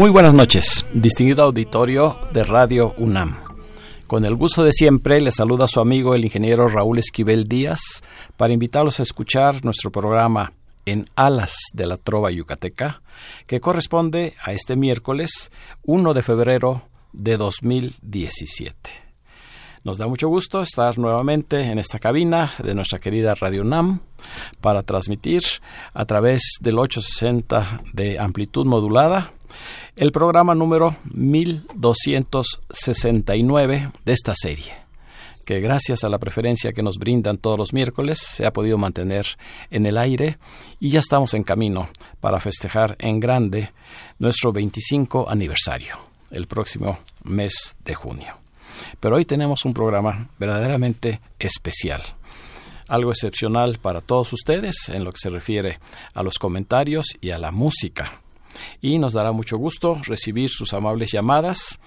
Muy buenas noches, distinguido auditorio de Radio UNAM. Con el gusto de siempre, le saluda su amigo el ingeniero Raúl Esquivel Díaz para invitarlos a escuchar nuestro programa En Alas de la Trova Yucateca, que corresponde a este miércoles 1 de febrero de 2017. Nos da mucho gusto estar nuevamente en esta cabina de nuestra querida Radio UNAM para transmitir a través del 860 de amplitud modulada el programa número 1269 de esta serie, que gracias a la preferencia que nos brindan todos los miércoles se ha podido mantener en el aire y ya estamos en camino para festejar en grande nuestro 25 aniversario, el próximo mes de junio. Pero hoy tenemos un programa verdaderamente especial algo excepcional para todos ustedes en lo que se refiere a los comentarios y a la música y nos dará mucho gusto recibir sus amables llamadas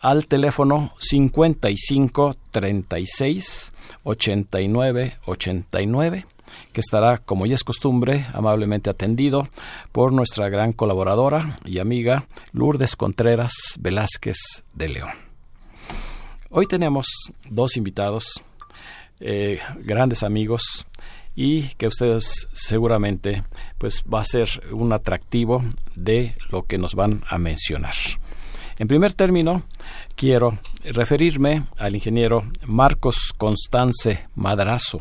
al teléfono 55 36 89 89 que estará, como ya es costumbre, amablemente atendido por nuestra gran colaboradora y amiga Lourdes Contreras Velázquez de León. Hoy tenemos dos invitados, eh, grandes amigos, y que ustedes seguramente pues va a ser un atractivo de lo que nos van a mencionar. En primer término, quiero referirme al ingeniero Marcos Constance Madrazo.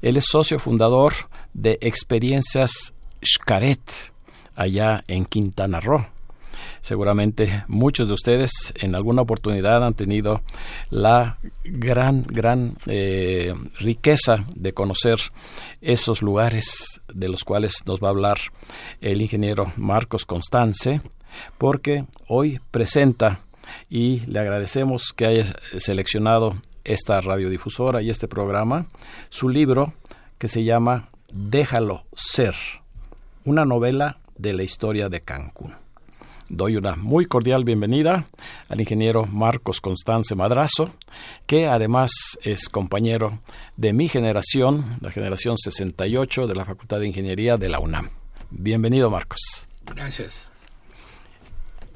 Él es socio fundador de Experiencias Xcaret, allá en Quintana Roo. Seguramente muchos de ustedes en alguna oportunidad han tenido la gran, gran eh, riqueza de conocer esos lugares de los cuales nos va a hablar el ingeniero Marcos Constance, porque hoy presenta y le agradecemos que haya seleccionado esta radiodifusora y este programa, su libro que se llama Déjalo ser, una novela de la historia de Cancún doy una muy cordial bienvenida al ingeniero Marcos Constance Madrazo, que además es compañero de mi generación, la generación 68 de la Facultad de Ingeniería de la UNAM. Bienvenido, Marcos. Gracias.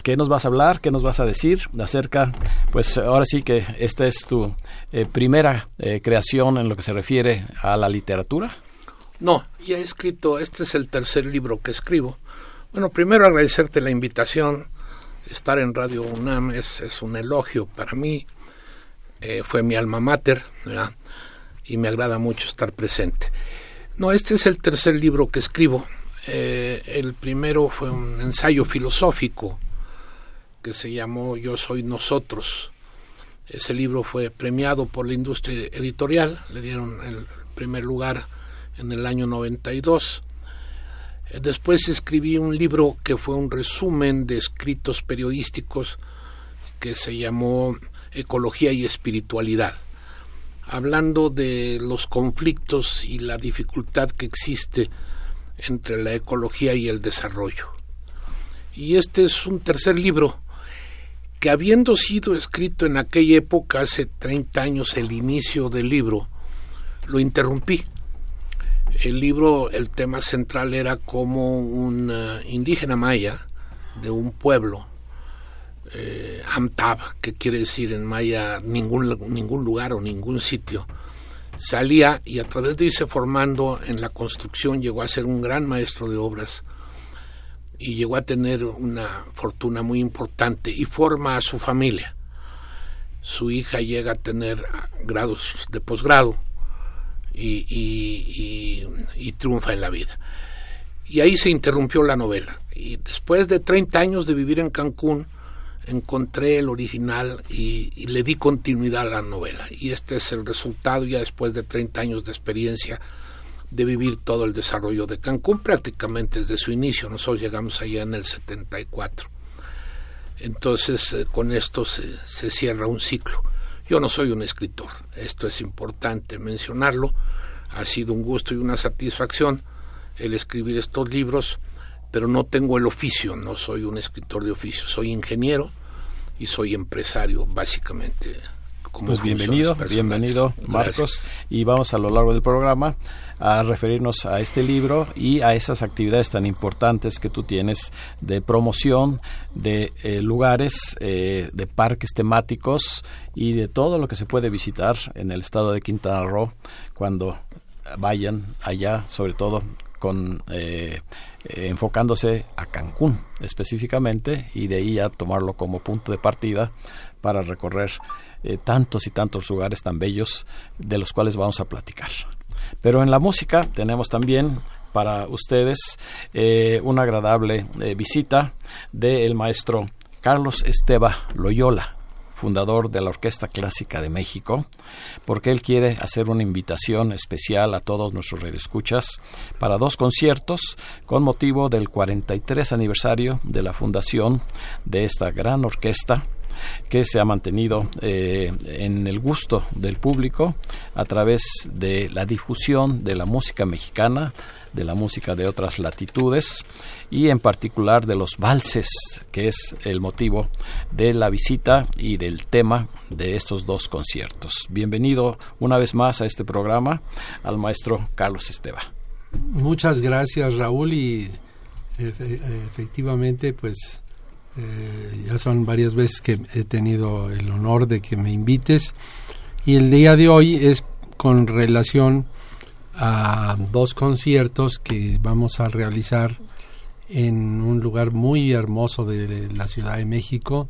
¿Qué nos vas a hablar? ¿Qué nos vas a decir acerca? Pues ahora sí que esta es tu eh, primera eh, creación en lo que se refiere a la literatura. No, ya he escrito, este es el tercer libro que escribo bueno, primero agradecerte la invitación. Estar en Radio UNAM es, un elogio para mí. Eh, fue mi alma mater, ¿verdad? Y me agrada mucho estar presente. No, este es el tercer libro que escribo. Eh, el primero fue un ensayo filosófico que se llamó Yo soy nosotros. Ese libro fue premiado por la industria editorial, le dieron el primer lugar en el año 92. Después escribí un libro que fue un resumen de escritos periodísticos que se llamó Ecología y Espiritualidad, hablando de los conflictos y la dificultad que existe entre la ecología y el desarrollo. Y este es un tercer libro que habiendo sido escrito en aquella época, hace 30 años, el inicio del libro, lo interrumpí el libro, el tema central era como un eh, indígena maya de un pueblo, eh, Amtab, que quiere decir en maya ningún, ningún lugar o ningún sitio, salía y a través de irse formando en la construcción llegó a ser un gran maestro de obras y llegó a tener una fortuna muy importante y forma a su familia. Su hija llega a tener grados de posgrado y, triunfa en la vida. Y ahí se interrumpió la novela. Y después de 30 años de vivir en Cancún, encontré el original y, le di continuidad a la novela. Y este es el resultado ya después de 30 años de experiencia de vivir todo el desarrollo de Cancún prácticamente desde su inicio. Nosotros llegamos allá en el 74. Entonces eh, con esto se, se cierra un ciclo. Yo no soy un escritor, esto es importante mencionarlo. Ha sido un gusto y una satisfacción el escribir estos libros, pero no tengo el oficio, no soy un escritor de oficio, soy ingeniero y soy empresario básicamente pues bienvenido, bienvenido Marcos y vamos a lo largo del programa a referirnos a este libro y a esas actividades tan importantes que tú tienes de promoción de eh, lugares, eh, de parques temáticos y de todo lo que se puede visitar en el estado de Quintana Roo cuando vayan allá, sobre todo con eh, enfocándose a Cancún específicamente y de ahí a tomarlo como punto de partida para recorrer eh, tantos y tantos lugares tan bellos de los cuales vamos a platicar. Pero en la música tenemos también para ustedes eh, una agradable eh, visita del maestro Carlos Esteba Loyola, fundador de la Orquesta Clásica de México, porque él quiere hacer una invitación especial a todos nuestros radioescuchas para dos conciertos con motivo del 43 aniversario de la fundación de esta gran orquesta que se ha mantenido eh, en el gusto del público a través de la difusión de la música mexicana, de la música de otras latitudes y en particular de los valses, que es el motivo de la visita y del tema de estos dos conciertos. Bienvenido una vez más a este programa al maestro Carlos Esteba. Muchas gracias Raúl y efectivamente pues eh, ya son varias veces que he tenido el honor de que me invites. Y el día de hoy es con relación a dos conciertos que vamos a realizar en un lugar muy hermoso de la Ciudad de México,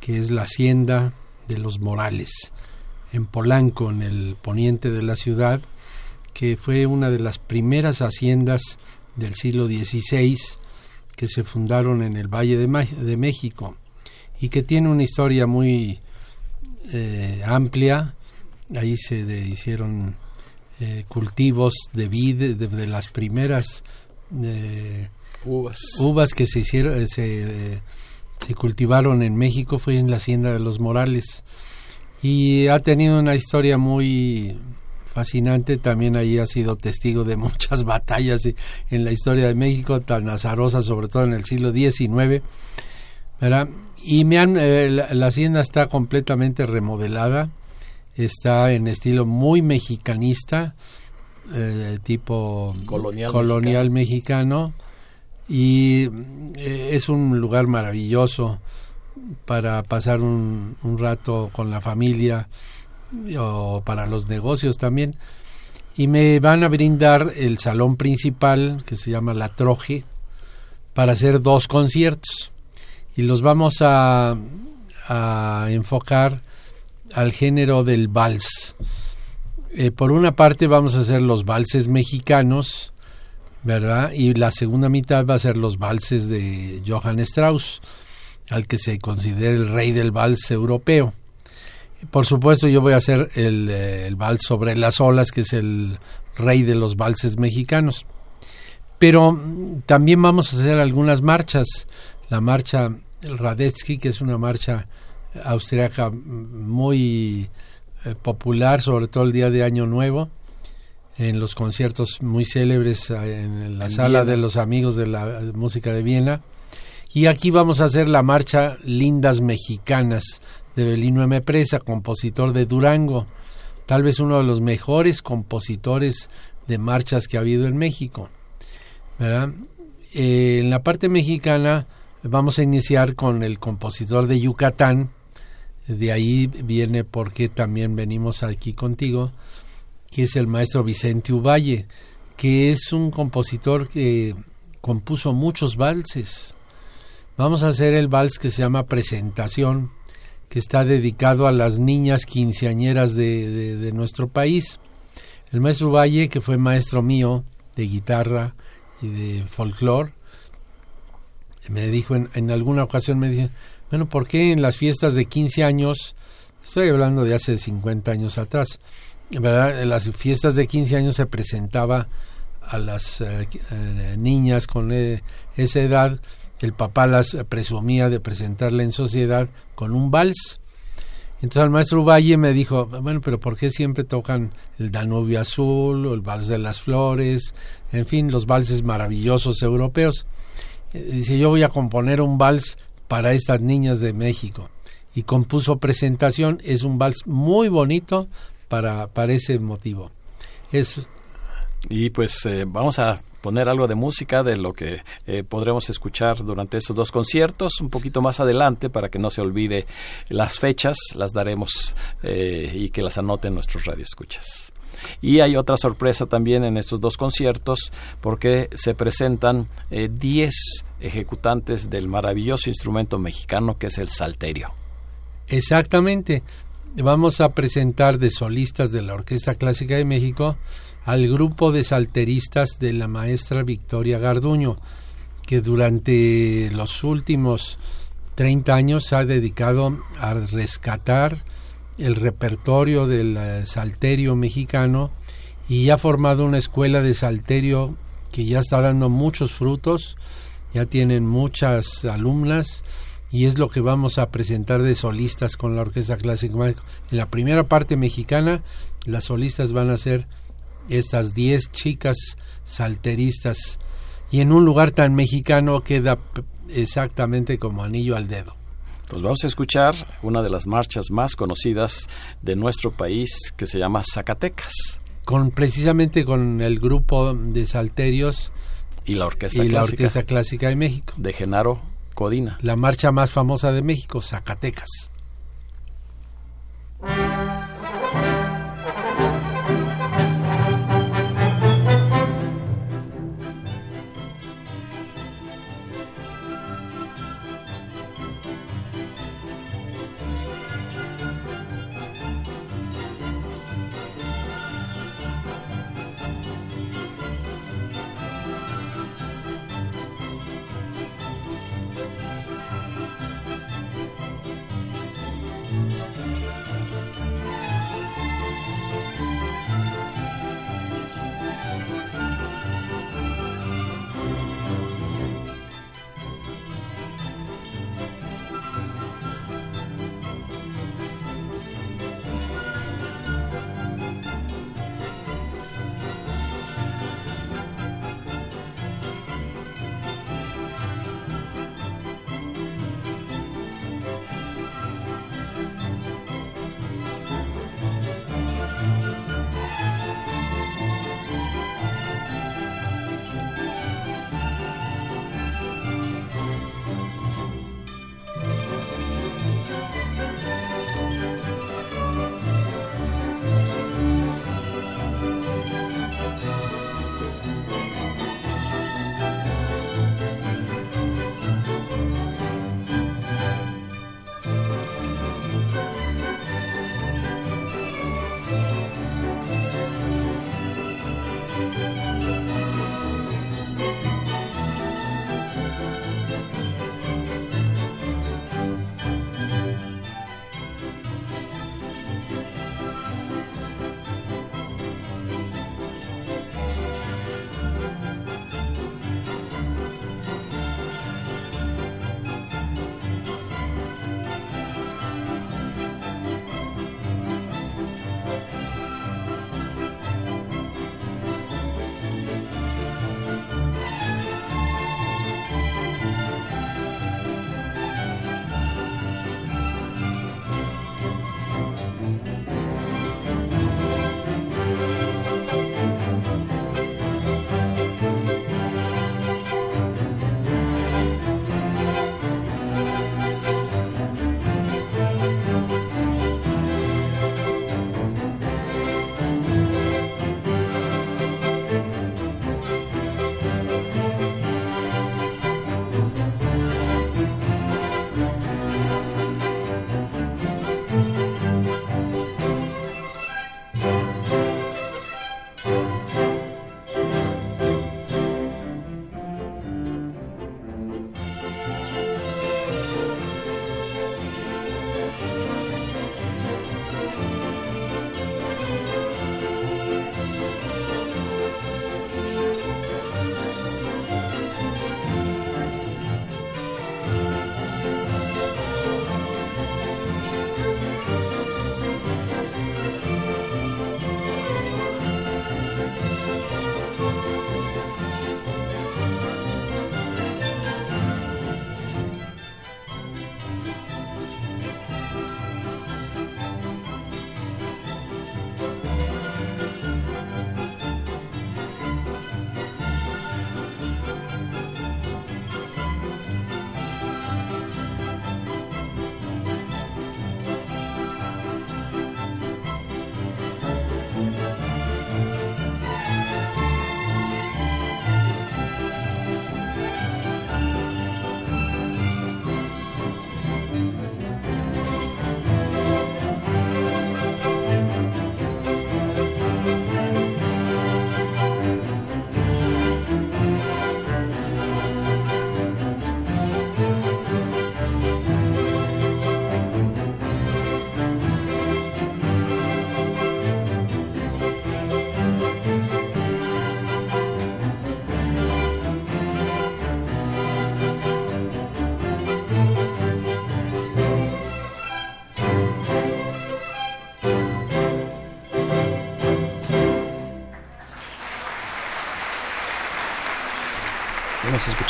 que es la Hacienda de los Morales, en Polanco, en el poniente de la ciudad, que fue una de las primeras haciendas del siglo XVI que se fundaron en el Valle de, México y que tiene una historia muy eh, amplia. Ahí se hicieron eh, cultivos de vid, de, las primeras eh, uvas. uvas que se hicieron, se, se cultivaron en México fue en la hacienda de los Morales y ha tenido una historia muy fascinante, también ahí ha sido testigo de muchas batallas en la historia de México, tan azarosas, sobre todo en el siglo XIX, ¿verdad? Y me han, eh, la, hacienda está completamente remodelada, está en estilo muy mexicanista, eh, tipo colonial, mexicano. y eh, es un lugar maravilloso para pasar un, un rato con la familia o para los negocios también. Y me van a brindar el salón principal, que se llama La Troje, para hacer dos conciertos. Y los vamos a, enfocar al género del vals. Eh, por una parte vamos a hacer los valses mexicanos, ¿verdad? Y la segunda mitad va a ser los valses de Johann Strauss, al que se considera el rey del vals europeo. Por supuesto, yo voy a hacer el, eh, el, vals sobre las olas, que es el rey de los valses mexicanos. Pero mm, también vamos a hacer algunas marchas. La marcha Radetzky, que es una marcha austriaca muy eh, popular, sobre todo el día de Año Nuevo, en los conciertos muy célebres eh, en la sala de los amigos de la música de Viena. Y aquí vamos a hacer la marcha Lindas Mexicanas de Belino M. Presa, compositor de Durango, tal vez uno de los mejores compositores de marchas que ha habido en México. Eh, en la parte mexicana vamos a iniciar con el compositor de Yucatán, de ahí viene porque también venimos aquí contigo, que es el maestro Vicente Uvalle, que es un compositor que compuso muchos valses. Vamos a hacer el vals que se llama Presentación, que está dedicado a las niñas quinceañeras de, nuestro país. El maestro Valle, que fue maestro mío de guitarra y de folclore, me dijo en, alguna ocasión, me dice, bueno, ¿por qué en las fiestas de 15 años, estoy hablando de hace 50 años atrás, ¿verdad? En las fiestas de 15 años se presentaba a las eh, eh, niñas con eh, esa edad, el papá las presumía de presentarle en sociedad con un vals. Entonces el maestro Valle me dijo, bueno, pero ¿por qué siempre tocan el Danubio Azul o el Vals de las Flores? En fin, los valses maravillosos europeos. Dice, yo voy a componer un vals para estas niñas de México. Y compuso presentación, es un vals muy bonito para, para ese motivo. Es y pues eh, vamos a poner algo de música de lo que eh, podremos escuchar durante estos dos conciertos un poquito más adelante para que no se olvide las fechas las daremos eh, y que las anoten nuestros radioescuchas y hay otra sorpresa también en estos dos conciertos porque se presentan 10 ejecutantes del maravilloso instrumento mexicano que es el salterio. Exactamente. Vamos a presentar de solistas de la Orquesta Clásica de México al grupo de salteristas de la maestra Victoria Garduño, que durante los últimos 30 años ha dedicado a rescatar el repertorio del eh, salterio mexicano y ha formado una escuela de salterio que ya está dando muchos frutos, ya tienen muchas alumnas y es lo que vamos a presentar de solistas con la Orquesta Clásica. En la primera parte mexicana, las solistas van a ser estas 10 chicas salteristas y en un lugar tan mexicano queda exactamente como anillo al dedo. Pues vamos a escuchar una de las marchas más conocidas de nuestro país que se llama Zacatecas. Con precisamente con el grupo de salterios y la orquesta y clásica la orquesta clásica de México de Genaro Codina. La marcha más famosa de México, Zacatecas.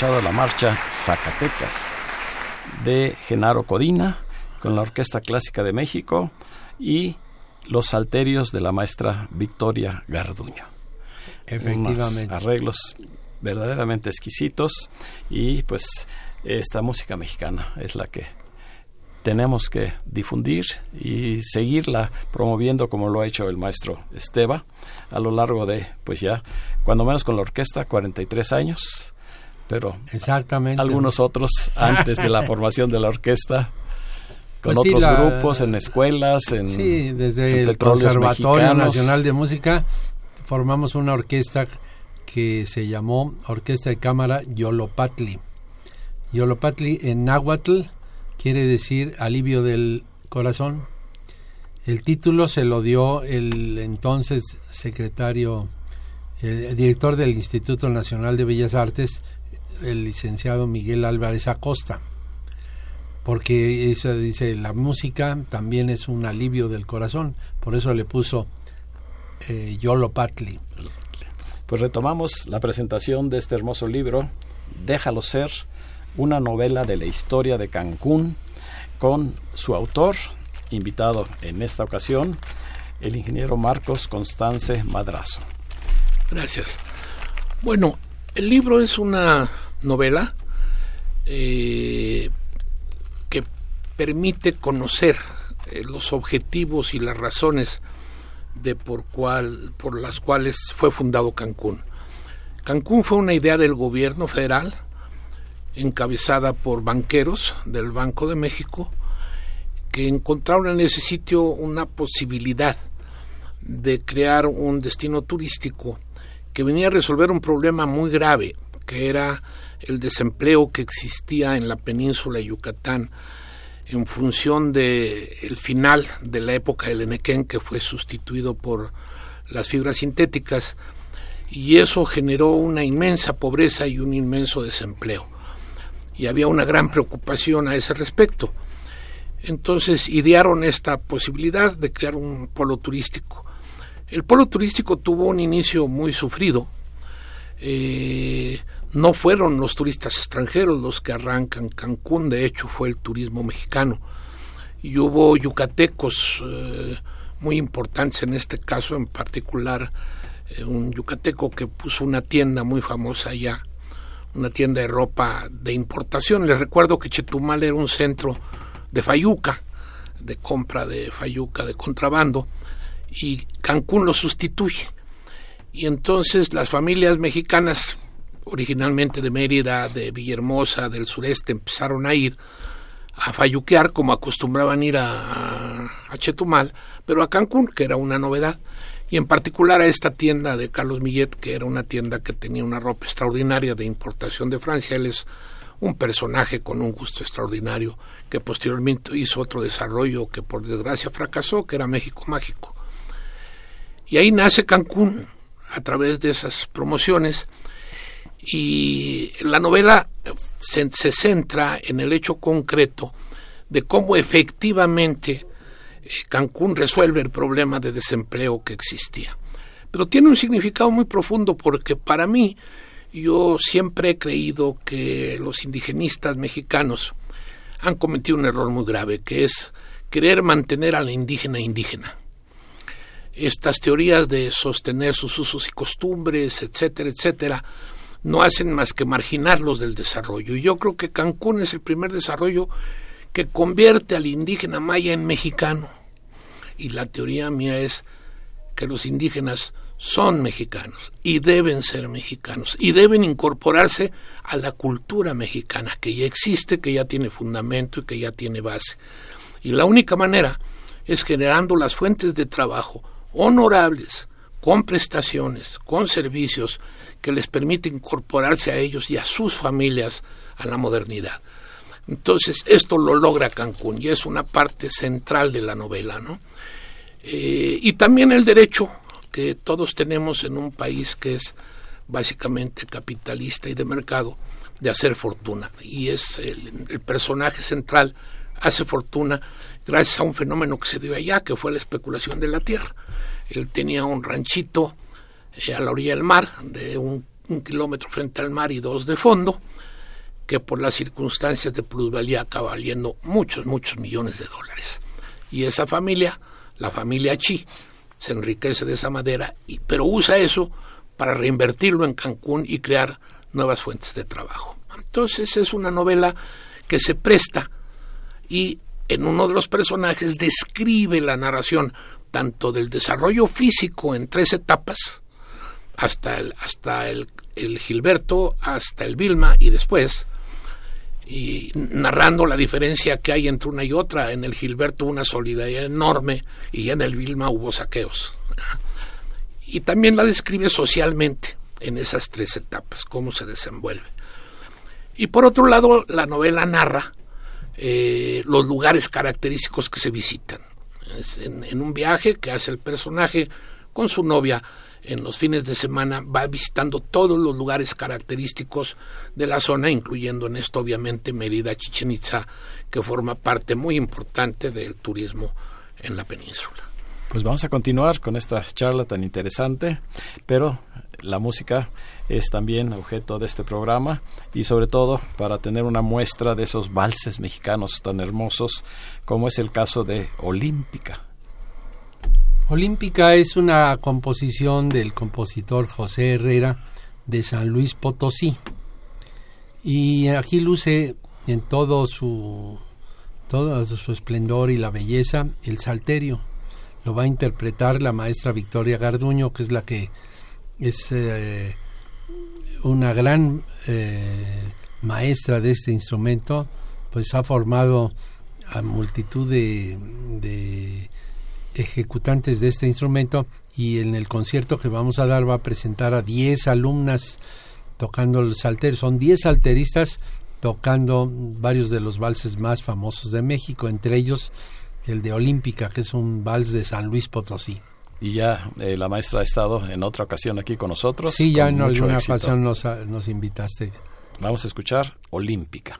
Escuchado la marcha Zacatecas de Genaro Codina con la Orquesta Clásica de México y los salterios de la maestra Victoria Garduño. Efectivamente. arreglos verdaderamente exquisitos y pues esta música mexicana es la que tenemos que difundir y seguirla promoviendo como lo ha hecho el maestro Esteba a lo largo de, pues ya, cuando menos con la orquesta, 43 años, pero Exactamente. algunos otros antes de la formación de la orquesta, con Pues sí, otros la- grupos, en escuelas, en... Sí, desde en el Conservatorio Mexicanos. Nacional de Música formamos una orquesta que se llamó Orquesta de Cámara Yolopatli. Yolopatli en náhuatl quiere decir alivio del corazón. El título se lo dio el entonces secretario, el director del Instituto Nacional de Bellas Artes, el licenciado Miguel Álvarez Acosta porque eso dice la música también es un alivio del corazón por eso le puso eh, Yolo Patli Pues retomamos la presentación de este hermoso libro, Déjalo ser, una novela de la historia de Cancún, con su autor, invitado en esta ocasión, el ingeniero Marcos Constance Madrazo. Gracias. Bueno, el libro es una novela eh, que permite conocer eh, los objetivos y las razones de por cual por las cuales fue fundado Cancún. Cancún fue una idea del gobierno federal encabezada por banqueros del Banco de México que encontraron en ese sitio una posibilidad de crear un destino turístico que venía a resolver un problema muy grave, que era el desempleo que existía en la península de Yucatán en función de el final de la época del Enequén que fue sustituido por las fibras sintéticas y eso generó una inmensa pobreza y un inmenso desempleo y había una gran preocupación a ese respecto. Entonces idearon esta posibilidad de crear un polo turístico. El polo turístico tuvo un inicio muy sufrido. Eh, no fueron los turistas extranjeros los que arrancan Cancún, de hecho fue el turismo mexicano. Y hubo yucatecos eh, muy importantes en este caso, en particular eh, un yucateco que puso una tienda muy famosa allá, una tienda de ropa de importación. Les recuerdo que Chetumal era un centro de fayuca, de compra de fayuca de contrabando, y Cancún lo sustituye. Y entonces las familias mexicanas, originalmente de Mérida, de Villahermosa, del sureste, empezaron a ir a fayuquear como acostumbraban ir a, a Chetumal, pero a Cancún, que era una novedad y en particular a esta tienda de Carlos Millet, que era una tienda que tenía una ropa extraordinaria de importación de Francia. Él es un personaje con un gusto extraordinario que posteriormente hizo otro desarrollo que por desgracia fracasó, que era México Mágico. Y ahí nace Cancún a través de esas promociones y la novela se, centra en el hecho concreto de cómo efectivamente Cancún resuelve el problema de desempleo que existía. Pero tiene un significado muy profundo porque para mí yo siempre he creído que los indigenistas mexicanos han cometido un error muy grave, que es querer mantener a la indígena indígena. Estas teorías de sostener sus usos y costumbres, etcétera, etcétera, no hacen más que marginarlos del desarrollo. Y yo creo que Cancún es el primer desarrollo que convierte al indígena maya en mexicano. Y la teoría mía es que los indígenas son mexicanos y deben ser mexicanos y deben incorporarse a la cultura mexicana que ya existe, que ya tiene fundamento y que ya tiene base. Y la única manera es generando las fuentes de trabajo honorables, con prestaciones, con servicios que les permite incorporarse a ellos y a sus familias a la modernidad. Entonces, esto lo logra Cancún y es una parte central de la novela, ¿no? Eh, y también el derecho que todos tenemos en un país que es básicamente capitalista y de mercado de hacer fortuna. Y es el, el personaje central, hace fortuna gracias a un fenómeno que se dio allá, que fue la especulación de la tierra. Él tenía un ranchito eh, a la orilla del mar, de un, kilómetro frente al mar y dos de fondo, que por las circunstancias de plusvalía acaba valiendo muchos, muchos millones de dólares. Y esa familia, la familia Chi, se enriquece de esa madera, y, pero usa eso para reinvertirlo en Cancún y crear nuevas fuentes de trabajo. Entonces es una novela que se presta y en uno de los personajes describe la narración tanto del desarrollo físico en tres etapas, hasta el, hasta el, el Gilberto, hasta el Vilma y después, y narrando la diferencia que hay entre una y otra. En el Gilberto una solidaridad enorme y en el Vilma hubo saqueos. Y también la describe socialmente en esas tres etapas, cómo se desenvuelve. Y por otro lado, la novela narra eh, los lugares característicos que se visitan. En, un viaje que hace el personaje con su novia en los fines de semana, va visitando todos los lugares característicos de la zona, incluyendo en esto obviamente Mérida, Chichen Itza, que forma parte muy importante del turismo en la península. Pues vamos a continuar con esta charla tan interesante, pero la música es también objeto de este programa y sobre todo para tener una muestra de esos valses mexicanos tan hermosos como es el caso de Olímpica. Olímpica es una composición del compositor José Herrera de San Luis Potosí y aquí luce en todo su todo su esplendor y la belleza el salterio lo va a interpretar la maestra Victoria Garduño que es la que es eh, una gran eh, maestra de este instrumento, pues ha formado a multitud de, ejecutantes de este instrumento y en el concierto que vamos a dar va a presentar a 10 alumnas tocando el salter. Son 10 salteristas tocando varios de los valses más famosos de México, entre ellos el de Olímpica, que es un vals de San Luis Potosí y ya eh, la maestra ha estado en otra ocasión aquí con nosotros. Sí, ya en alguna ocasión nos, nos invitaste. Vamos a escuchar Olímpica.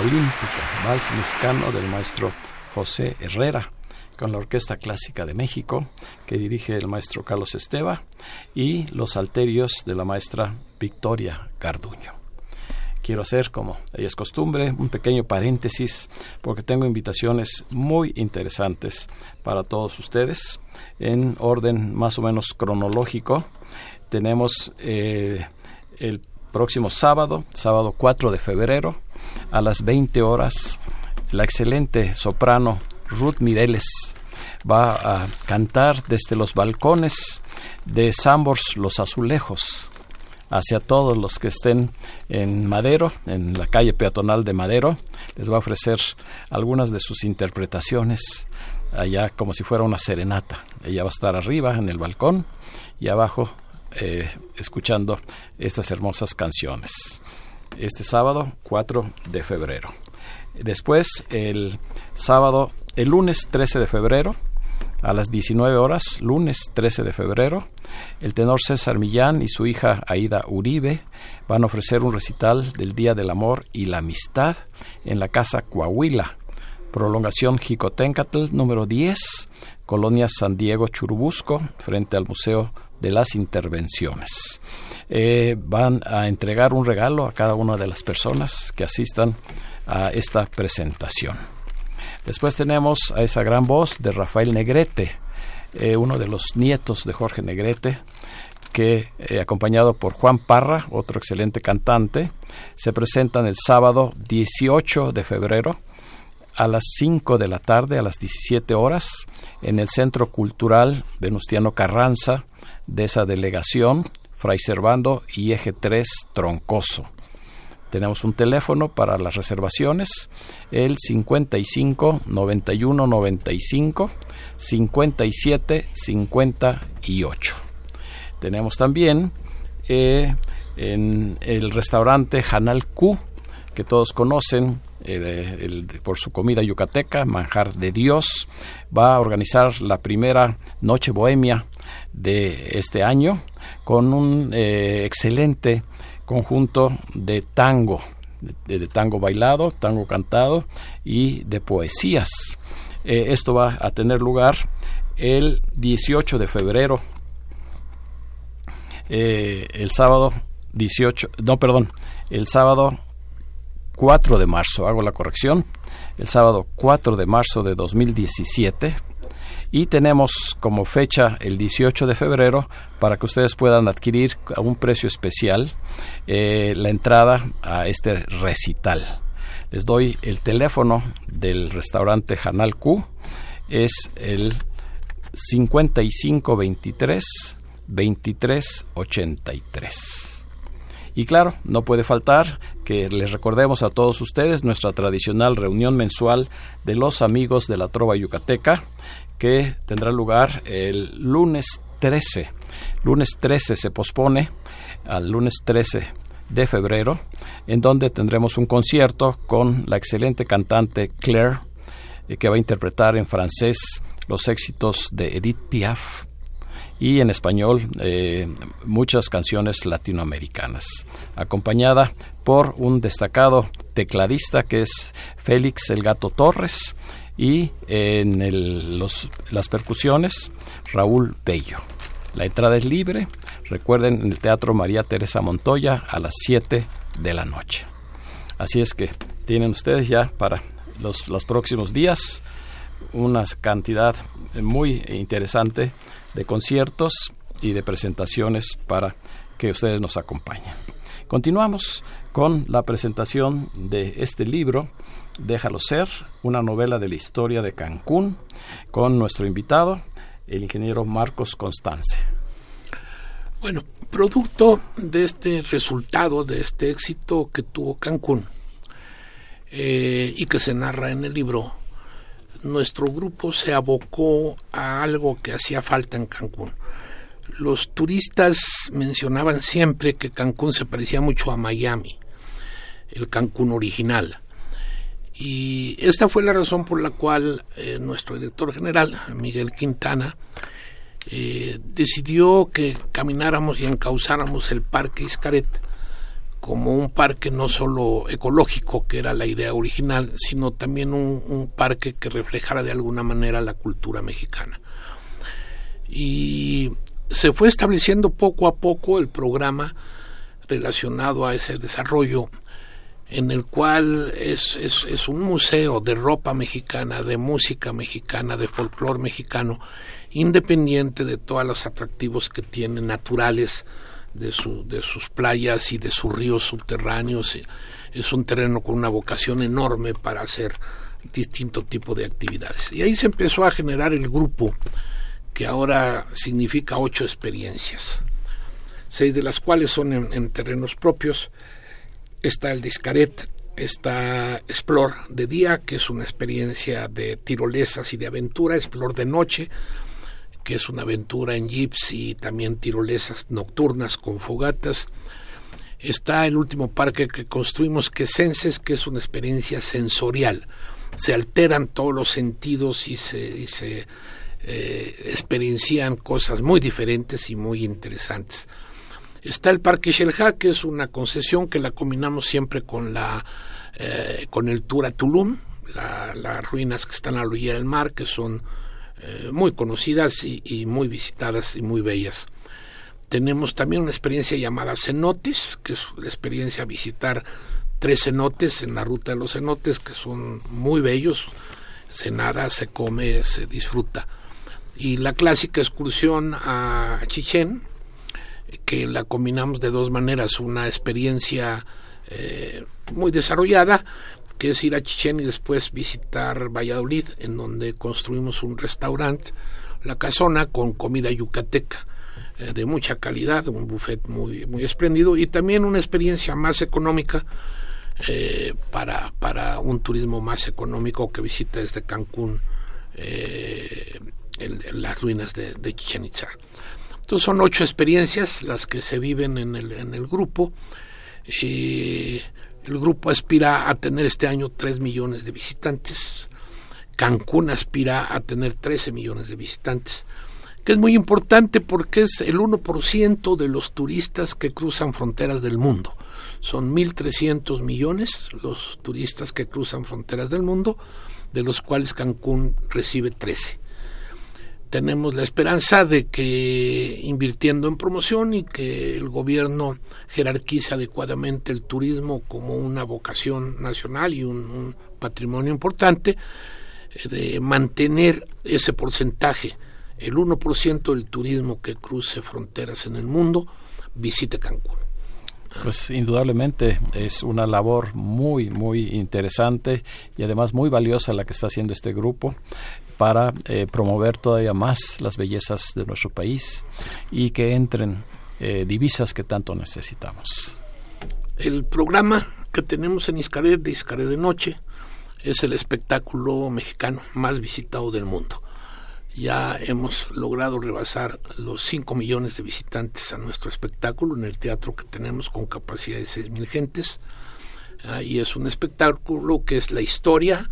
Olímpica, vals mexicano del maestro José Herrera, con la Orquesta Clásica de México, que dirige el maestro Carlos Esteva, y los alterios de la maestra Victoria Garduño. Quiero hacer, como es costumbre, un pequeño paréntesis, porque tengo invitaciones muy interesantes para todos ustedes, en orden más o menos cronológico. Tenemos eh, el próximo sábado, sábado 4 de febrero, a las 20 horas, la excelente soprano Ruth Mireles va a cantar desde los balcones de Sambors Los Azulejos hacia todos los que estén en Madero, en la calle peatonal de Madero. Les va a ofrecer algunas de sus interpretaciones allá como si fuera una serenata. Ella va a estar arriba en el balcón y abajo eh, escuchando estas hermosas canciones. Este sábado 4 de febrero. Después el sábado, el lunes 13 de febrero, a las 19 horas, lunes 13 de febrero, el tenor César Millán y su hija Aida Uribe van a ofrecer un recital del Día del Amor y la Amistad en la Casa Coahuila, prolongación Jicotencatl número 10, Colonia San Diego Churubusco, frente al Museo de las Intervenciones. Eh, van a entregar un regalo a cada una de las personas que asistan a esta presentación. Después tenemos a esa gran voz de Rafael Negrete, eh, uno de los nietos de Jorge Negrete, que, eh, acompañado por Juan Parra, otro excelente cantante, se presentan el sábado 18 de febrero a las 5 de la tarde, a las 17 horas, en el Centro Cultural Venustiano Carranza de esa delegación, Fray Servando y Eje 3 Troncoso. Tenemos un teléfono para las reservaciones, el 55 91 95 57 58. Tenemos también eh, en el restaurante Hanal Q, que todos conocen por su comida yucateca, Manjar de Dios, va a organizar la primera noche bohemia de este año con un eh, excelente conjunto de tango, de, tango bailado, tango cantado y de poesías. Eh, esto va a tener lugar el 18 de febrero, eh, el sábado 18, no, perdón, el sábado 4 de marzo, hago la corrección, el sábado 4 de marzo de 2017 y tenemos como fecha el 18 de febrero para que ustedes puedan adquirir a un precio especial eh, la entrada a este recital. Les doy el teléfono del restaurante Hanal Q, es el 5523 2383. Y claro, no puede faltar que les recordemos a todos ustedes nuestra tradicional reunión mensual de los amigos de la Trova Yucateca, que tendrá lugar el lunes 13. Lunes 13 se pospone al lunes 13 de febrero, en donde tendremos un concierto con la excelente cantante Claire, eh, que va a interpretar en francés los éxitos de Edith Piaf y en español eh, muchas canciones latinoamericanas, acompañada por un destacado tecladista que es Félix El Gato Torres, y en las percusiones Raúl Bello. La entrada es libre, recuerden, en el Teatro María Teresa Montoya a las 7 de la noche. Así es que tienen ustedes ya para los, los próximos días una cantidad muy interesante de conciertos y de presentaciones para que ustedes nos acompañen. Continuamos con la presentación de este libro Déjalo ser, una novela de la historia de Cancún, con nuestro invitado, el ingeniero Marcos Constance. Bueno, producto de este resultado, de este éxito que tuvo Cancún eh, y que se narra en el libro, nuestro grupo se abocó a algo que hacía falta en Cancún. Los turistas mencionaban siempre que Cancún se parecía mucho a Miami, el Cancún original. Y esta fue la razón por la cual eh, nuestro director general, Miguel Quintana, eh, decidió que camináramos y encauzáramos el Parque Iscaret como un parque no solo ecológico, que era la idea original, sino también un, parque que reflejara de alguna manera la cultura mexicana. Y se fue estableciendo poco a poco el programa relacionado a ese desarrollo en el cual es, es, un museo de ropa mexicana, de música mexicana, de folclore mexicano, independiente de todos los atractivos que tiene naturales de, su, de sus playas y de sus ríos subterráneos. Es un terreno con una vocación enorme para hacer distinto tipo de actividades. Y ahí se empezó a generar el grupo que ahora significa ocho experiencias, seis de las cuales son en terrenos propios está el Discaret, está Explore de día, que es una experiencia de tirolesas y de aventura, Explore de noche, que es una aventura en jeeps y también tirolesas nocturnas con fogatas. Está el último parque que construimos, que es que es una experiencia sensorial. Se alteran todos los sentidos y se, se eh, experiencian cosas muy diferentes y muy interesantes. Está el Parque Xelha, que es una concesión que la combinamos siempre con la eh, con el Tour a Tulum, las ruinas que están a la orilla del mar, que son eh, muy conocidas y, muy visitadas y muy bellas. Tenemos también una experiencia llamada cenotes, que es la experiencia visitar tres cenotes en la ruta de los cenotes, que son muy bellos. Se nada, se come, se disfruta. Y la clásica excursión a Chichén, que la combinamos de dos maneras, una experiencia eh, muy desarrollada, que es ir a Chichén y después visitar Valladolid, en donde construimos un restaurante, La Casona, con comida yucateca eh, de mucha calidad, un buffet muy, muy espléndido y también una experiencia más económica eh, para, para un turismo más económico que visita desde Cancún las ruinas de, de Chichen Itza. Entonces son ocho experiencias las que se viven en el, grupo. el grupo aspira a tener este año 3 millones de visitantes. Cancún aspira a tener 13 millones de visitantes, que es muy importante porque es el 1% de los turistas que cruzan fronteras del mundo. Son 1.300 millones los turistas que cruzan fronteras del mundo, de los cuales Cancún recibe 13 tenemos la esperanza de que invirtiendo en promoción y que el gobierno jerarquice adecuadamente el turismo como una vocación nacional y un, patrimonio importante, eh, de mantener ese porcentaje, el 1% del turismo que cruce fronteras en el mundo, visite Cancún. Pues indudablemente es una labor muy, muy interesante y además muy valiosa la que está haciendo este grupo para eh, promover todavía más las bellezas de nuestro país y que entren eh, divisas que tanto necesitamos. El programa que tenemos en Iscaret de Iscaret de Noche es el espectáculo mexicano más visitado del mundo. Ya hemos logrado rebasar los 5 millones de visitantes a nuestro espectáculo en el teatro que tenemos con capacidad de 6 mil gentes. Y es un espectáculo que es la historia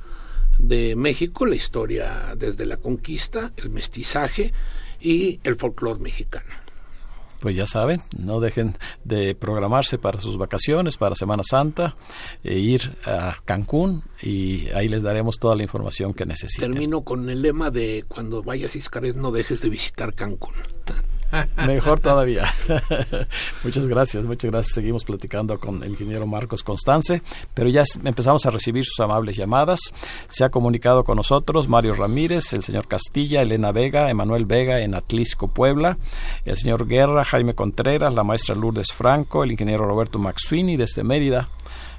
de México, la historia desde la conquista, el mestizaje y el folclore mexicano. Pues ya saben, no dejen de programarse para sus vacaciones, para Semana Santa, e ir a Cancún y ahí les daremos toda la información que necesiten. Termino con el lema de cuando vayas a Iscaret no dejes de visitar Cancún. Mejor todavía. muchas gracias, muchas gracias. Seguimos platicando con el ingeniero Marcos Constance, pero ya empezamos a recibir sus amables llamadas. Se ha comunicado con nosotros Mario Ramírez, el señor Castilla, Elena Vega, Emanuel Vega en Atlisco, Puebla, el señor Guerra, Jaime Contreras, la maestra Lourdes Franco, el ingeniero Roberto Maxuini desde Mérida,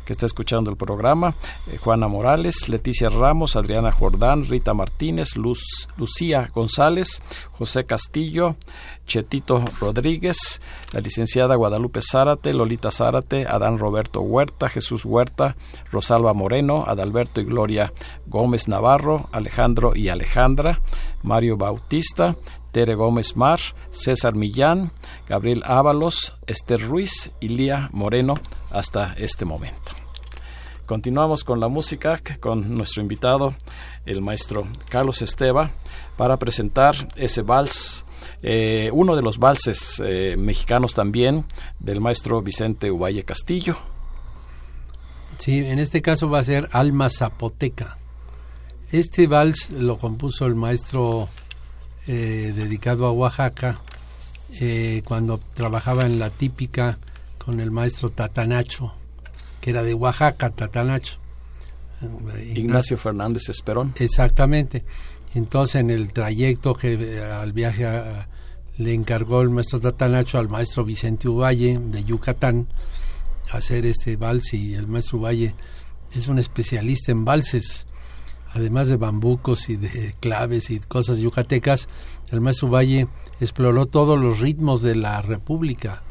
que está escuchando el programa, eh, Juana Morales, Leticia Ramos, Adriana Jordán, Rita Martínez, Luz, Lucía González, José Castillo, Chetito Rodríguez, la licenciada Guadalupe Zárate, Lolita Zárate, Adán Roberto Huerta, Jesús Huerta, Rosalba Moreno, Adalberto y Gloria Gómez Navarro, Alejandro y Alejandra, Mario Bautista, Tere Gómez Mar, César Millán, Gabriel Ábalos, Esther Ruiz y Lía Moreno hasta este momento. Continuamos con la música con nuestro invitado, el maestro Carlos Esteba, para presentar ese vals Eh, uno de los valses eh, mexicanos también del maestro Vicente Uvalle Castillo. Sí, en este caso va a ser Alma Zapoteca. Este vals lo compuso el maestro eh, dedicado a Oaxaca cuando trabajaba en la típica con el maestro Tatanacho, que era de Oaxaca, Tatanacho. Ignacio Fernández Esperón. Exactamente. Entonces, en el trayecto que eh, al viaje le encargó el maestro Tatanacho al maestro Vicente Uvalle de Yucatán hacer este vals y el maestro Uvalle es un especialista en valses, además de bambucos y de claves y cosas yucatecas, el maestro Uvalle exploró todos los ritmos de la República,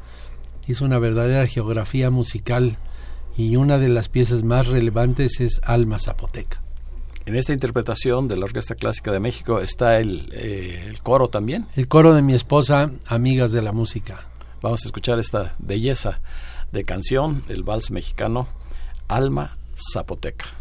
hizo una verdadera geografía musical y una de las piezas más relevantes es Alma Zapoteca. En esta interpretación de la Orquesta Clásica de México está el, eh, el, coro también. El coro de mi esposa, Amigas de la Música. Vamos a escuchar esta belleza de canción, el vals mexicano Alma Zapoteca.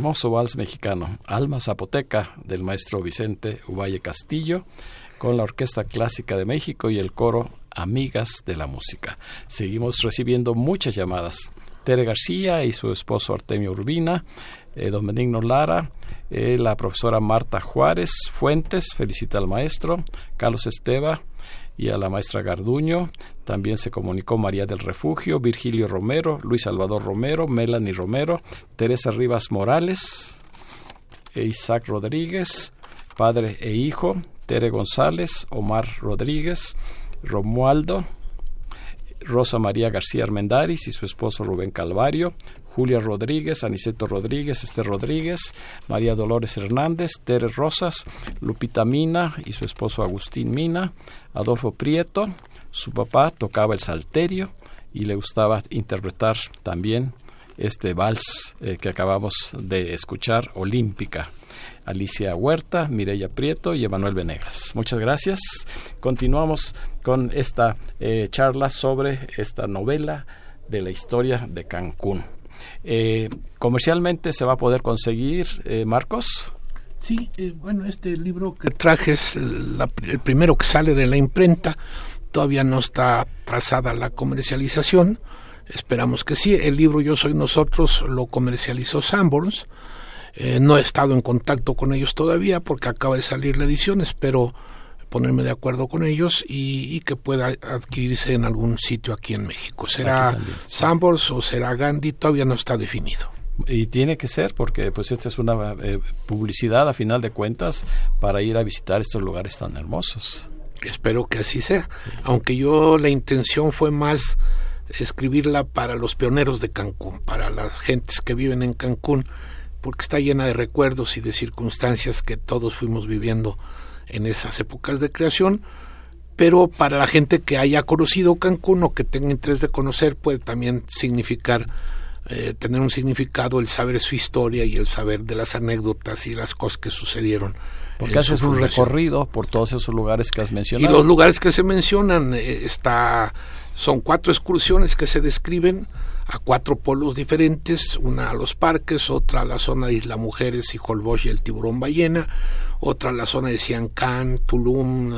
Hermoso vals mexicano, Alma Zapoteca, del maestro Vicente Uvalle Castillo, con la Orquesta Clásica de México y el coro Amigas de la Música. Seguimos recibiendo muchas llamadas. Tere García y su esposo Artemio Urbina, eh, don Benigno Lara, eh, la profesora Marta Juárez Fuentes, felicita al maestro, Carlos Esteba, y a la maestra Garduño. También se comunicó María del Refugio, Virgilio Romero, Luis Salvador Romero, Melanie Romero, Teresa Rivas Morales, e Isaac Rodríguez, padre e hijo, Tere González, Omar Rodríguez, Romualdo, Rosa María García Armendáriz y su esposo Rubén Calvario, Julia Rodríguez, Aniceto Rodríguez, Esther Rodríguez, María Dolores Hernández, Tere Rosas, Lupita Mina y su esposo Agustín Mina, Adolfo Prieto, su papá tocaba el salterio y le gustaba interpretar también este vals eh, que acabamos de escuchar, Olímpica. Alicia Huerta, Mireya Prieto y Emanuel Venegas. Muchas gracias. Continuamos con esta eh, charla sobre esta novela de la historia de Cancún. Eh, ¿Comercialmente se va a poder conseguir, eh, Marcos? Sí, eh, bueno, este libro que traje es el, primero que sale de la imprenta. Todavía no está trazada la comercialización. Esperamos que sí. El libro Yo Soy Nosotros lo comercializó Sanborns. no he estado en contacto con ellos todavía porque acaba de salir la edición. Espero ponerme de acuerdo con ellos y, que pueda adquirirse en algún sitio aquí en México. ¿Será Sambors o será Gandhi? Todavía no está definido. Y tiene que ser porque pues esta es una eh, publicidad a final de cuentas para ir a visitar estos lugares tan hermosos. Espero que así sea. Aunque yo la intención fue más escribirla para los pioneros de Cancún, para las gentes que viven en Cancún, porque está llena de recuerdos y de circunstancias que todos fuimos viviendo en esas épocas de creación, pero para la gente que haya conocido Cancún o que tenga interés de conocer puede también significar eh, tener un significado el saber su historia y el saber de las anécdotas y las cosas que sucedieron. Porque haces un recorrido por todos esos lugares que has mencionado. Y los lugares que se mencionan eh, está son cuatro excursiones que se describen a cuatro polos diferentes, una a los parques, otra a la zona de Isla Mujeres y Holbox y el tiburón ballena, otra la zona de Siancán, Tulum,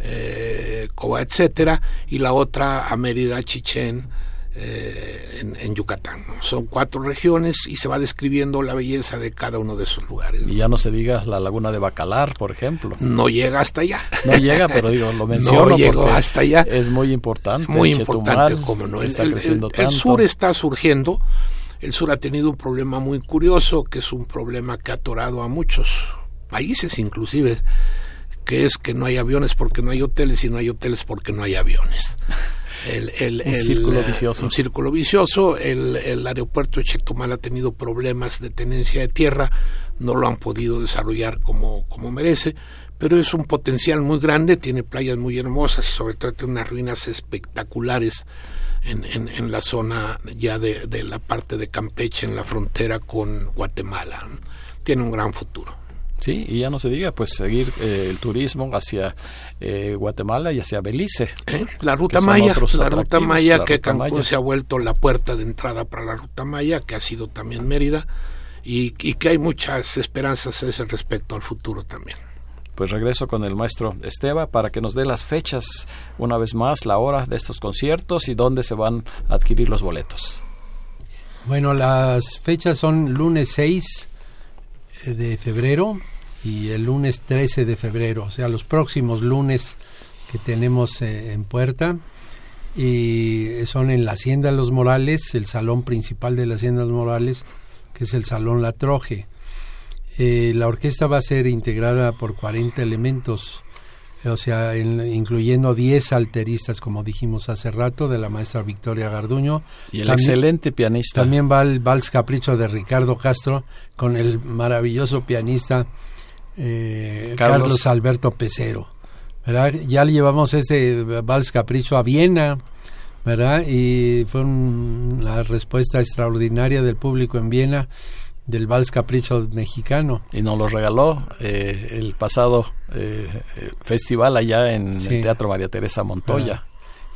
eh, Coba, etcétera, y la otra a Mérida, Chichén, eh, en, Yucatán. Son cuatro regiones y se va describiendo la belleza de cada uno de esos lugares. Y ya no se diga la laguna de Bacalar, por ejemplo. No llega hasta allá. No llega, pero digo, lo menciono no llegó hasta allá. Es muy importante. muy importante, como no. Está el, el sur está surgiendo. El sur ha tenido un problema muy curioso, que es un problema que ha atorado a muchos países inclusive, que es que no hay aviones porque no hay hoteles y no hay hoteles porque no hay aviones. El, un círculo eh, vicioso. Un círculo vicioso. El, el aeropuerto de Chetumal ha tenido problemas de tenencia de tierra, no lo han podido desarrollar como, como merece, pero es un potencial muy grande, tiene playas muy hermosas y sobre todo tiene unas ruinas espectaculares en, en, en la zona ya de, de la parte de Campeche, en la frontera con Guatemala. Tiene un gran futuro. Sí, y ya no se diga, pues seguir eh, el turismo hacia eh, Guatemala y hacia Belice. ¿Eh? La ruta Maya, la ruta Maya que Cancún se ha vuelto la puerta de entrada para la ruta Maya, que ha sido también Mérida, y, y que hay muchas esperanzas a ese respecto al futuro también. Pues regreso con el maestro Esteba para que nos dé las fechas, una vez más, la hora de estos conciertos y dónde se van a adquirir los boletos. Bueno, las fechas son lunes 6 de febrero y el lunes 13 de febrero, o sea, los próximos lunes que tenemos eh, en puerta. Y son en la Hacienda Los Morales, el salón principal de la Hacienda Los Morales, que es el Salón La Troje. Eh, la orquesta va a ser integrada por 40 elementos, o sea, incluyendo 10 alteristas, como dijimos hace rato, de la maestra Victoria Garduño. Y el excelente pianista. También va el Vals Capricho de Ricardo Castro, con el maravilloso pianista eh, Carlos. Alberto Pecero. ¿verdad? Ya le llevamos ese Vals Capricho a Viena, ¿verdad? Y fue una respuesta extraordinaria del público en Viena del Vals Capricho mexicano. Y nos lo regaló eh, el pasado eh, festival allá en el Teatro María Teresa Montoya.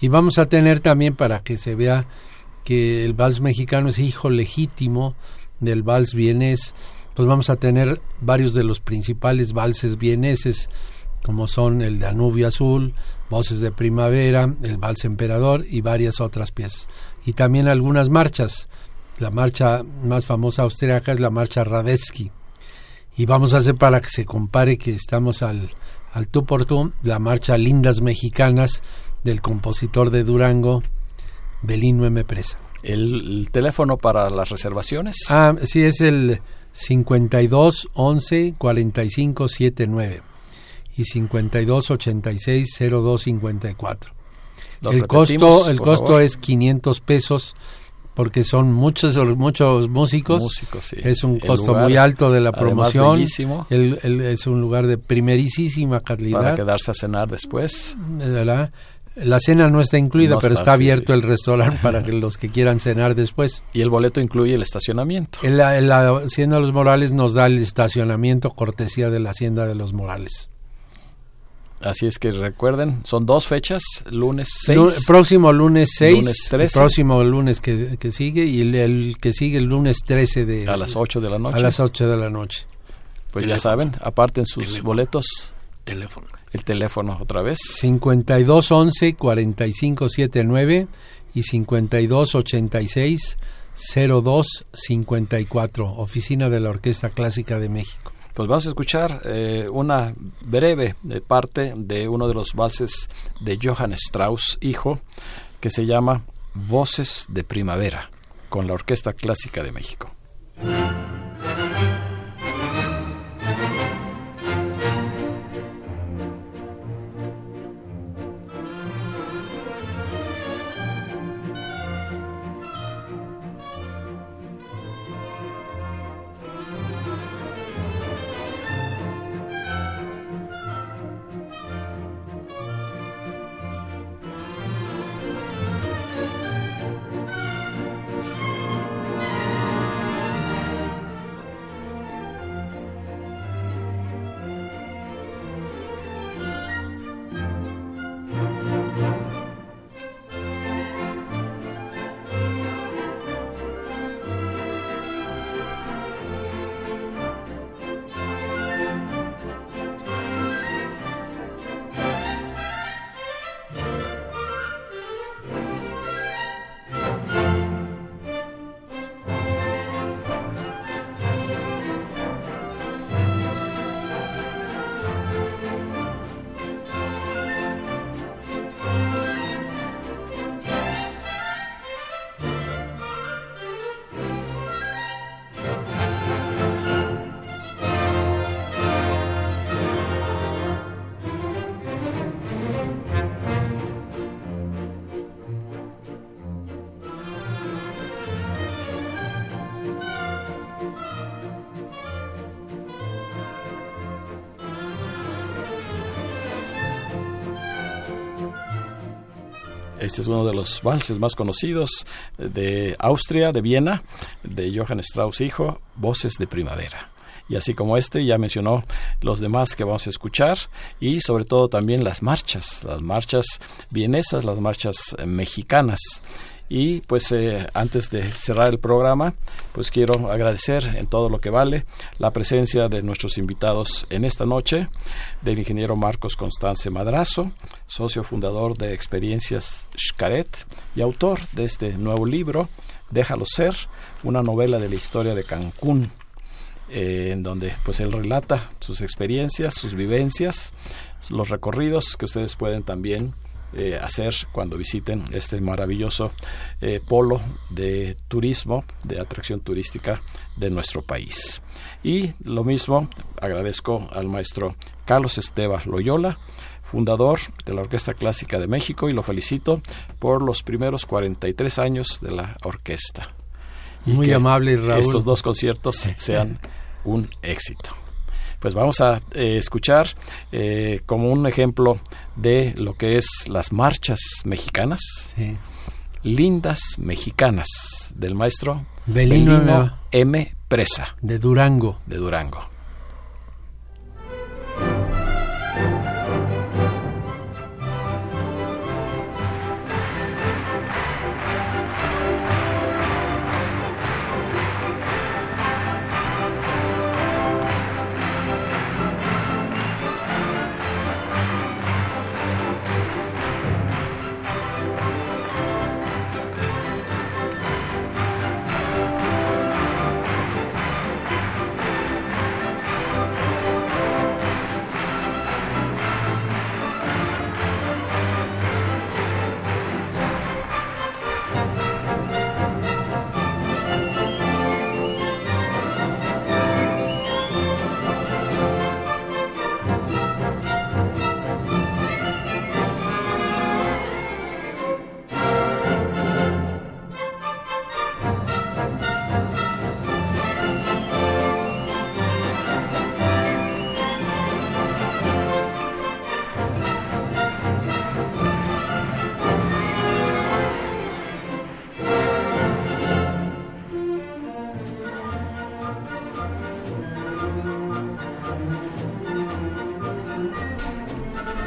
Y vamos a tener también para que se vea que el vals mexicano es hijo legítimo del vals vienés pues vamos a tener varios de los principales valses vieneses, como son el Danubio Azul, Voces de Primavera, el Vals Emperador y varias otras piezas. Y también algunas marchas. La marcha más famosa austriaca es la marcha Radetzky. Y vamos a hacer para que se compare que estamos al, al tú por tú, la marcha Lindas Mexicanas del compositor de Durango, Belino M. Presa. ¿El, teléfono para las reservaciones? Ah, sí, es el 52 11 45 79. y 5286-0254. El costo, el costo es 500 pesos porque son muchos muchos músicos. Es un costo muy alto de la promoción. El, es un lugar de primerísima calidad. Para quedarse a cenar después. La cena no está incluida, pero está, abierto el restaurante para que los que quieran cenar después. Y el boleto incluye el estacionamiento. La, la Hacienda de los Morales nos da el estacionamiento cortesía de la Hacienda de los Morales. Así es que recuerden, son dos fechas, lunes 6. próximo lunes 6, el próximo lunes que, que sigue y el, que sigue el lunes 13 de... A las 8 de la noche. A las 8 de la noche. Pues ya saben, aparten sus boletos. Teléfono. El teléfono otra vez. 5211-4579 y 5286-0254, Oficina de la Orquesta Clásica de México. Pues vamos a escuchar eh, una breve eh, parte de uno de los valses de Johann Strauss, hijo, que se llama Voces de Primavera, con la Orquesta Clásica de México. Este es uno de los valses más conocidos de Austria, de Viena, de Johann Strauss hijo, Voces de Primavera. Y así como este, ya mencionó los demás que vamos a escuchar y sobre todo también las marchas, las marchas vienesas, las marchas mexicanas. Y pues eh, antes de cerrar el programa, pues quiero agradecer en todo lo que vale la presencia de nuestros invitados en esta noche, del ingeniero Marcos Constance Madrazo, socio fundador de Experiencias Xcaret y autor de este nuevo libro, Déjalo ser, una novela de la historia de Cancún, eh, en donde pues él relata sus experiencias, sus vivencias, los recorridos que ustedes pueden también eh, hacer cuando visiten este maravilloso eh, polo de turismo, de atracción turística de nuestro país. Y lo mismo agradezco al maestro Carlos Esteban Loyola, fundador de la Orquesta Clásica de México, y lo felicito por los primeros 43 años de la orquesta. Muy amable, Raúl. Estos dos conciertos sean un éxito pues vamos a eh, escuchar eh, como un ejemplo de lo que es las marchas mexicanas. Lindas mexicanas del maestro Belino M. Presa. De Durango. De Durango.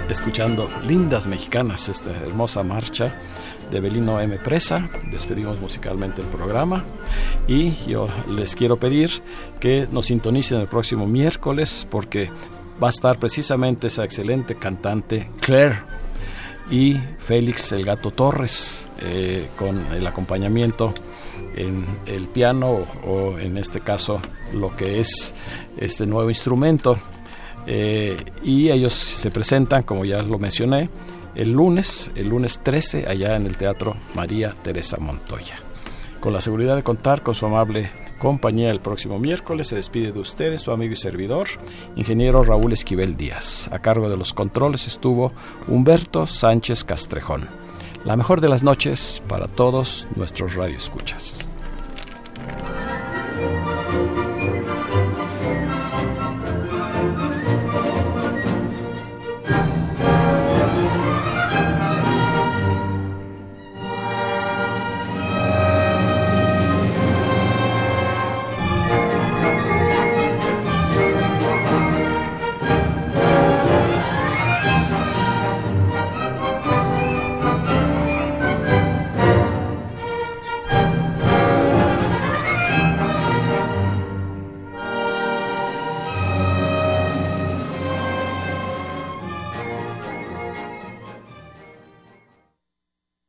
Escuchando Lindas Mexicanas, esta hermosa marcha de Belino M. Presa. Despedimos musicalmente el programa y yo les quiero pedir que nos sintonicen el próximo miércoles porque va a estar precisamente esa excelente cantante Claire y Félix el Gato Torres eh, con el acompañamiento en el piano o, en este caso lo que es este nuevo instrumento eh, y ellos se presentan como ya lo mencioné el lunes el lunes 13 allá en el Teatro María Teresa Montoya con la seguridad de contar con su amable compañía el próximo miércoles. Se despide de ustedes su amigo y servidor, ingeniero Raúl Esquivel Díaz. A cargo de los controles estuvo Humberto Sánchez Castrejón. La mejor de las noches para todos nuestros radioescuchas.